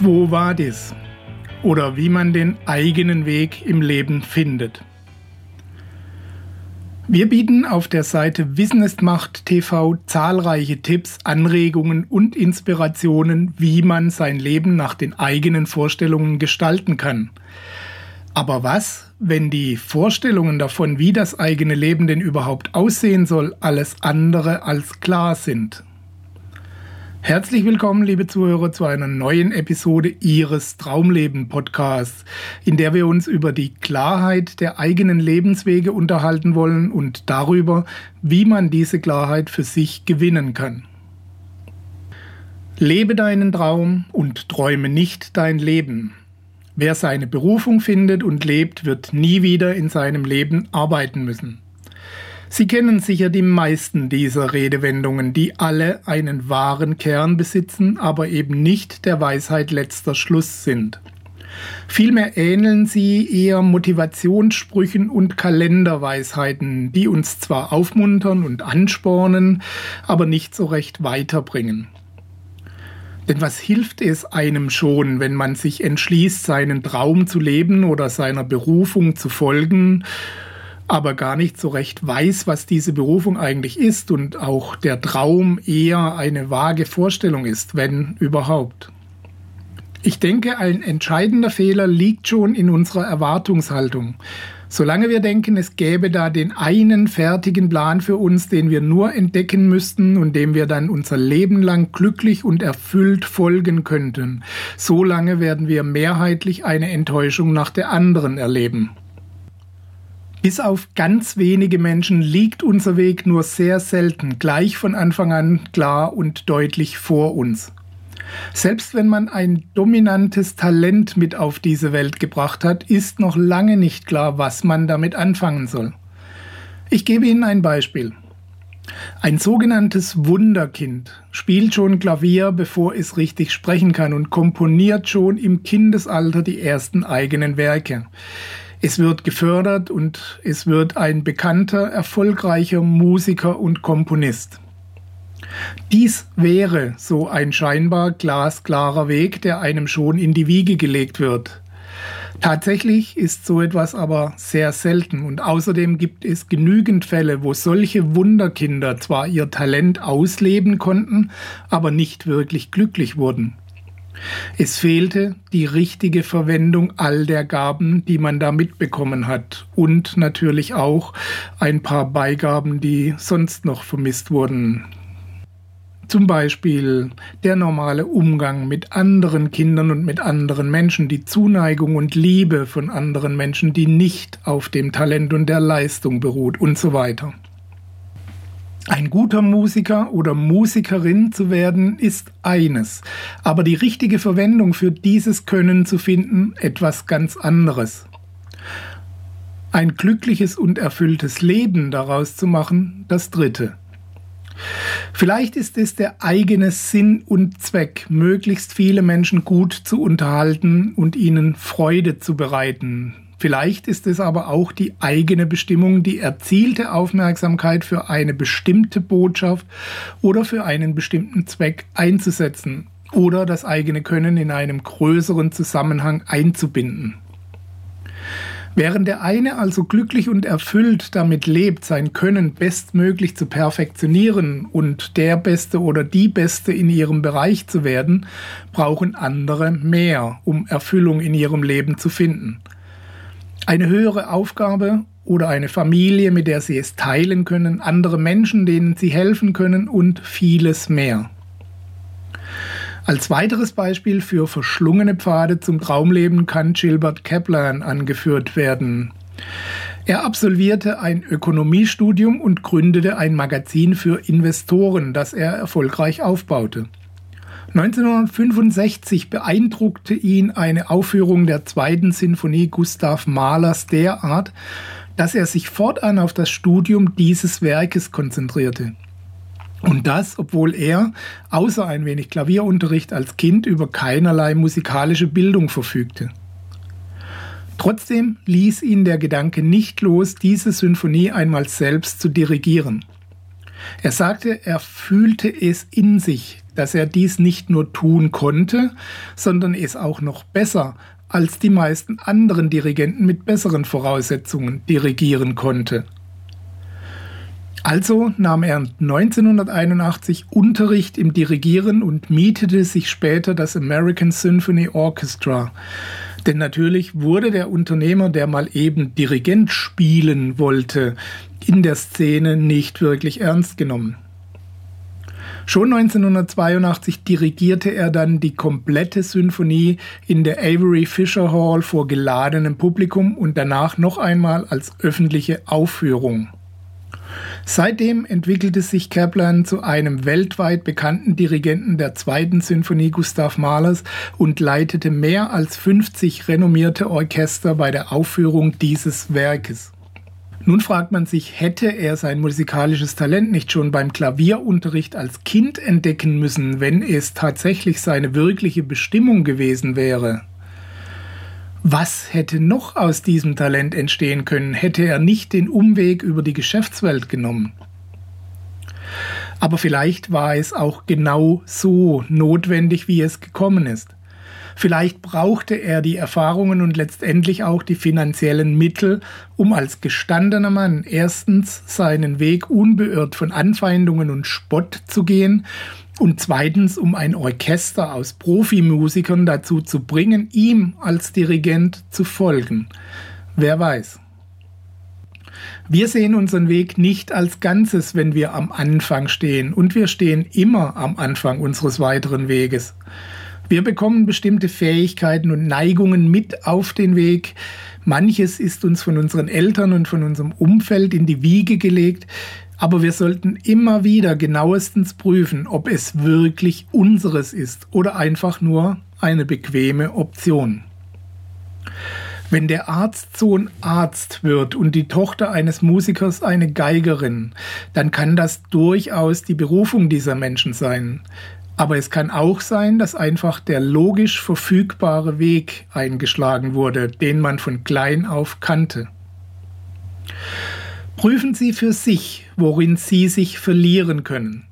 Quo Vadis oder wie man den eigenen Weg im Leben findet. Wir bieten auf der Seite Wissen ist Macht TV zahlreiche Tipps, Anregungen und Inspirationen, wie man sein Leben nach den eigenen Vorstellungen gestalten kann. Aber was, wenn die Vorstellungen davon, wie das eigene Leben denn überhaupt aussehen soll, alles andere als klar sind? Herzlich willkommen, liebe Zuhörer, zu einer neuen Episode Ihres Traumleben Podcasts, in der wir uns über die Klarheit der eigenen Lebenswege unterhalten wollen und darüber, wie man diese Klarheit für sich gewinnen kann. Lebe deinen Traum und träume nicht dein Leben. Wer seine Berufung findet und lebt, wird nie wieder in seinem Leben arbeiten müssen. Sie kennen sicher die meisten dieser Redewendungen, die alle einen wahren Kern besitzen, aber eben nicht der Weisheit letzter Schluss sind. Vielmehr ähneln sie eher Motivationssprüchen und Kalenderweisheiten, die uns zwar aufmuntern und anspornen, aber nicht so recht weiterbringen. Denn was hilft es einem schon, wenn man sich entschließt, seinen Traum zu leben oder seiner Berufung zu folgen aber gar nicht so recht weiß, was diese Berufung eigentlich ist und auch der Traum eher eine vage Vorstellung ist, wenn überhaupt. Ich denke, ein entscheidender Fehler liegt schon in unserer Erwartungshaltung. Solange wir denken, es gäbe da den einen fertigen Plan für uns, den wir nur entdecken müssten und dem wir dann unser Leben lang glücklich und erfüllt folgen könnten, solange werden wir mehrheitlich eine Enttäuschung nach der anderen erleben. Bis auf ganz wenige Menschen liegt unser Weg nur sehr selten gleich von Anfang an klar und deutlich vor uns. Selbst wenn man ein dominantes Talent mit auf diese Welt gebracht hat, ist noch lange nicht klar, was man damit anfangen soll. Ich gebe Ihnen ein Beispiel. Ein sogenanntes Wunderkind spielt schon Klavier, bevor es richtig sprechen kann und komponiert schon im Kindesalter die ersten eigenen Werke. Es wird gefördert und es wird ein bekannter, erfolgreicher Musiker und Komponist. Dies wäre so ein scheinbar glasklarer Weg, der einem schon in die Wiege gelegt wird. Tatsächlich ist so etwas aber sehr selten und außerdem gibt es genügend Fälle, wo solche Wunderkinder zwar ihr Talent ausleben konnten, aber nicht wirklich glücklich wurden. Es fehlte die richtige Verwendung all der Gaben, die man da mitbekommen hat und natürlich auch ein paar Beigaben, die sonst noch vermisst wurden. Zum Beispiel der normale Umgang mit anderen Kindern und mit anderen Menschen, die Zuneigung und Liebe von anderen Menschen, die nicht auf dem Talent und der Leistung beruht und so weiter. Ein guter Musiker oder Musikerin zu werden ist eines, aber die richtige Verwendung für dieses Können zu finden etwas ganz anderes. Ein glückliches und erfülltes Leben daraus zu machen, das dritte. Vielleicht ist es der eigene Sinn und Zweck, möglichst viele Menschen gut zu unterhalten und ihnen Freude zu bereiten, Vielleicht ist es aber auch die eigene Bestimmung, die erzielte Aufmerksamkeit für eine bestimmte Botschaft oder für einen bestimmten Zweck einzusetzen oder das eigene Können in einem größeren Zusammenhang einzubinden. Während der eine also glücklich und erfüllt damit lebt, sein Können bestmöglich zu perfektionieren und der Beste oder die Beste in ihrem Bereich zu werden, brauchen andere mehr, um Erfüllung in ihrem Leben zu finden eine höhere Aufgabe oder eine Familie, mit der sie es teilen können, andere Menschen, denen sie helfen können und vieles mehr. Als weiteres Beispiel für verschlungene Pfade zum Traumleben kann Gilbert Kaplan angeführt werden. Er absolvierte ein Ökonomiestudium und gründete ein Magazin für Investoren, das er erfolgreich aufbaute. 1965 beeindruckte ihn eine Aufführung der zweiten Sinfonie Gustav Mahlers derart, dass er sich fortan auf das Studium dieses Werkes konzentrierte. Und das, obwohl er, außer ein wenig Klavierunterricht als Kind, über keinerlei musikalische Bildung verfügte. Trotzdem ließ ihn der Gedanke nicht los, diese Symphonie einmal selbst zu dirigieren. Er sagte, er fühlte es in sich, dass er dies nicht nur tun konnte, sondern es auch noch besser als die meisten anderen Dirigenten mit besseren Voraussetzungen dirigieren konnte. Also nahm er 1981 Unterricht im Dirigieren und mietete sich später das American Symphony Orchestra. Denn natürlich wurde der Unternehmer, der mal eben Dirigent spielen wollte, in der Szene nicht wirklich ernst genommen. Schon 1982 dirigierte er dann die komplette Symphonie in der Avery Fisher Hall vor geladenem Publikum und danach noch einmal als öffentliche Aufführung. Seitdem entwickelte sich Kaplan zu einem weltweit bekannten Dirigenten der zweiten Sinfonie Gustav Mahlers und leitete mehr als 50 renommierte Orchester bei der Aufführung dieses Werkes. Nun fragt man sich, hätte er sein musikalisches Talent nicht schon beim Klavierunterricht als Kind entdecken müssen, wenn es tatsächlich seine wirkliche Bestimmung gewesen wäre? Was hätte noch aus diesem Talent entstehen können, hätte er nicht den Umweg über die Geschäftswelt genommen? Aber vielleicht war es auch genau so notwendig, wie es gekommen ist. Vielleicht brauchte er die Erfahrungen und letztendlich auch die finanziellen Mittel, um als gestandener Mann erstens seinen Weg unbeirrt von Anfeindungen und Spott zu gehen und zweitens, um ein Orchester aus Profimusikern dazu zu bringen, ihm als Dirigent zu folgen. Wer weiß. Wir sehen unseren Weg nicht als Ganzes, wenn wir am Anfang stehen, und wir stehen immer am Anfang unseres weiteren Weges. Wir bekommen bestimmte Fähigkeiten und Neigungen mit auf den Weg. Manches ist uns von unseren Eltern und von unserem Umfeld in die Wiege gelegt. Aber wir sollten immer wieder genauestens prüfen, ob es wirklich unseres ist oder einfach nur eine bequeme Option. Wenn der Arztsohn Arzt wird und die Tochter eines Musikers eine Geigerin, dann kann das durchaus die Berufung dieser Menschen sein. Aber es kann auch sein, dass einfach der logisch verfügbare Weg eingeschlagen wurde, den man von klein auf kannte. Prüfen Sie für sich, worin Sie sich verlieren können.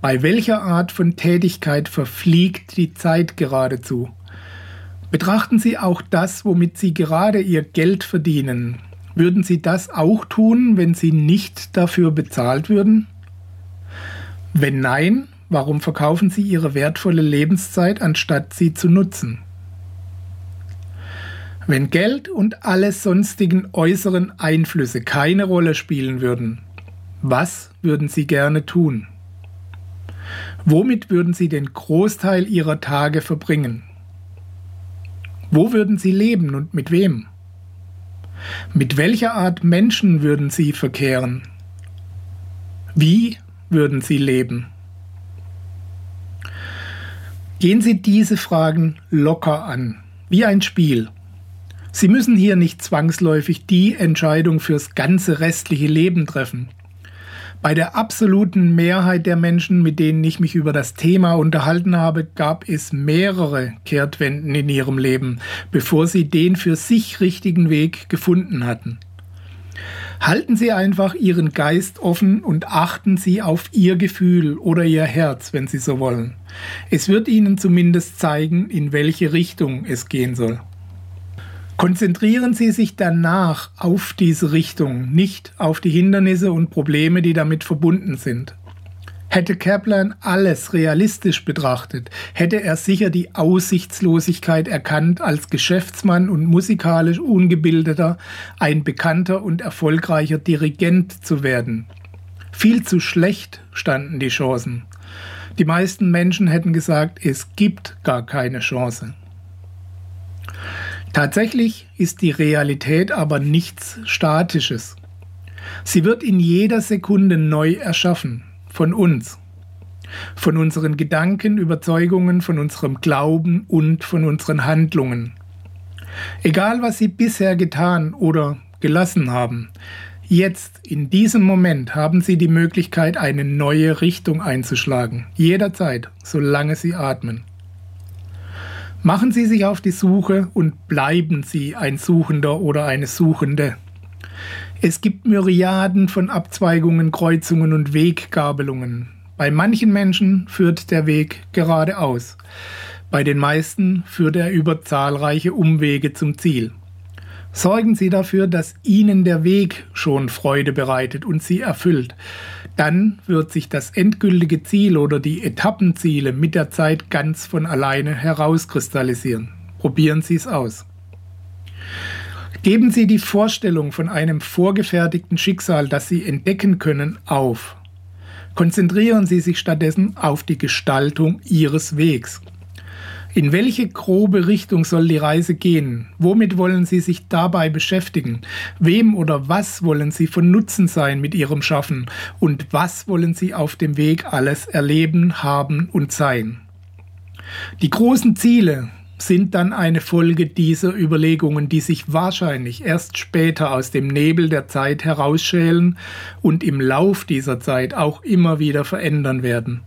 Bei welcher Art von Tätigkeit verfliegt die Zeit geradezu? Betrachten Sie auch das, womit Sie gerade Ihr Geld verdienen. Würden Sie das auch tun, wenn Sie nicht dafür bezahlt würden? Wenn nein, warum verkaufen Sie Ihre wertvolle Lebenszeit, anstatt sie zu nutzen? Wenn Geld und alle sonstigen äußeren Einflüsse keine Rolle spielen würden, was würden Sie gerne tun? Womit würden Sie den Großteil Ihrer Tage verbringen? Wo würden Sie leben und mit wem? Mit welcher Art Menschen würden Sie verkehren? Wie würden Sie leben? Gehen Sie diese Fragen locker an, wie ein Spiel. Sie müssen hier nicht zwangsläufig die Entscheidung fürs ganze restliche Leben treffen. Bei der absoluten Mehrheit der Menschen, mit denen ich mich über das Thema unterhalten habe, gab es mehrere Kehrtwenden in ihrem Leben, bevor sie den für sich richtigen Weg gefunden hatten. Halten Sie einfach Ihren Geist offen und achten Sie auf Ihr Gefühl oder Ihr Herz, wenn Sie so wollen. Es wird Ihnen zumindest zeigen, in welche Richtung es gehen soll. Konzentrieren Sie sich danach auf diese Richtung, nicht auf die Hindernisse und Probleme, die damit verbunden sind. Hätte Kaplan alles realistisch betrachtet, hätte er sicher die Aussichtslosigkeit erkannt, als Geschäftsmann und musikalisch ungebildeter ein bekannter und erfolgreicher Dirigent zu werden. Viel zu schlecht standen die Chancen. Die meisten Menschen hätten gesagt, es gibt gar keine Chance. Tatsächlich ist die Realität aber nichts Statisches. Sie wird in jeder Sekunde neu erschaffen, von uns. von unseren Gedanken, Überzeugungen, von unserem Glauben und von unseren Handlungen. Egal, was Sie bisher getan oder gelassen haben, jetzt, in diesem Moment, haben Sie die Möglichkeit, eine neue Richtung einzuschlagen. Jederzeit, solange Sie atmen. Machen Sie sich auf die Suche und bleiben Sie ein Suchender oder eine Suchende. Es gibt Myriaden von Abzweigungen, Kreuzungen und Weggabelungen. Bei manchen Menschen führt der Weg geradeaus. Bei den meisten führt er über zahlreiche Umwege zum Ziel. Sorgen Sie dafür, dass Ihnen der Weg schon Freude bereitet und Sie erfüllt. Dann wird sich das endgültige Ziel oder die Etappenziele mit der Zeit ganz von alleine herauskristallisieren. Probieren Sie es aus. Geben Sie die Vorstellung von einem vorgefertigten Schicksal, das Sie entdecken können, auf. Konzentrieren Sie sich stattdessen auf die Gestaltung Ihres Wegs. In welche grobe Richtung soll die Reise gehen? Womit wollen Sie sich dabei beschäftigen? Wem oder was wollen Sie von Nutzen sein mit Ihrem Schaffen? Und was wollen Sie auf dem Weg alles erleben, haben und sein? Die großen Ziele sind dann eine Folge dieser Überlegungen, die sich wahrscheinlich erst später aus dem Nebel der Zeit herausschälen und im Lauf dieser Zeit auch immer wieder verändern werden.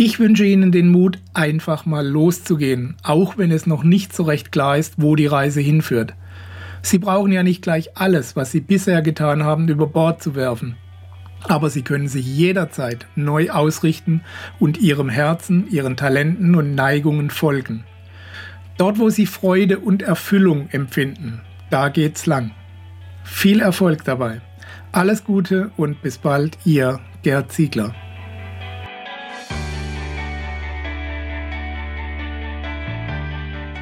Ich wünsche Ihnen den Mut, einfach mal loszugehen, auch wenn es noch nicht so recht klar ist, wo die Reise hinführt. Sie brauchen ja nicht gleich alles, was Sie bisher getan haben, über Bord zu werfen. Aber Sie können sich jederzeit neu ausrichten und Ihrem Herzen, Ihren Talenten und Neigungen folgen. Dort, wo Sie Freude und Erfüllung empfinden, da geht's lang. Viel Erfolg dabei. Alles Gute und bis bald, Ihr Gerd Ziegler.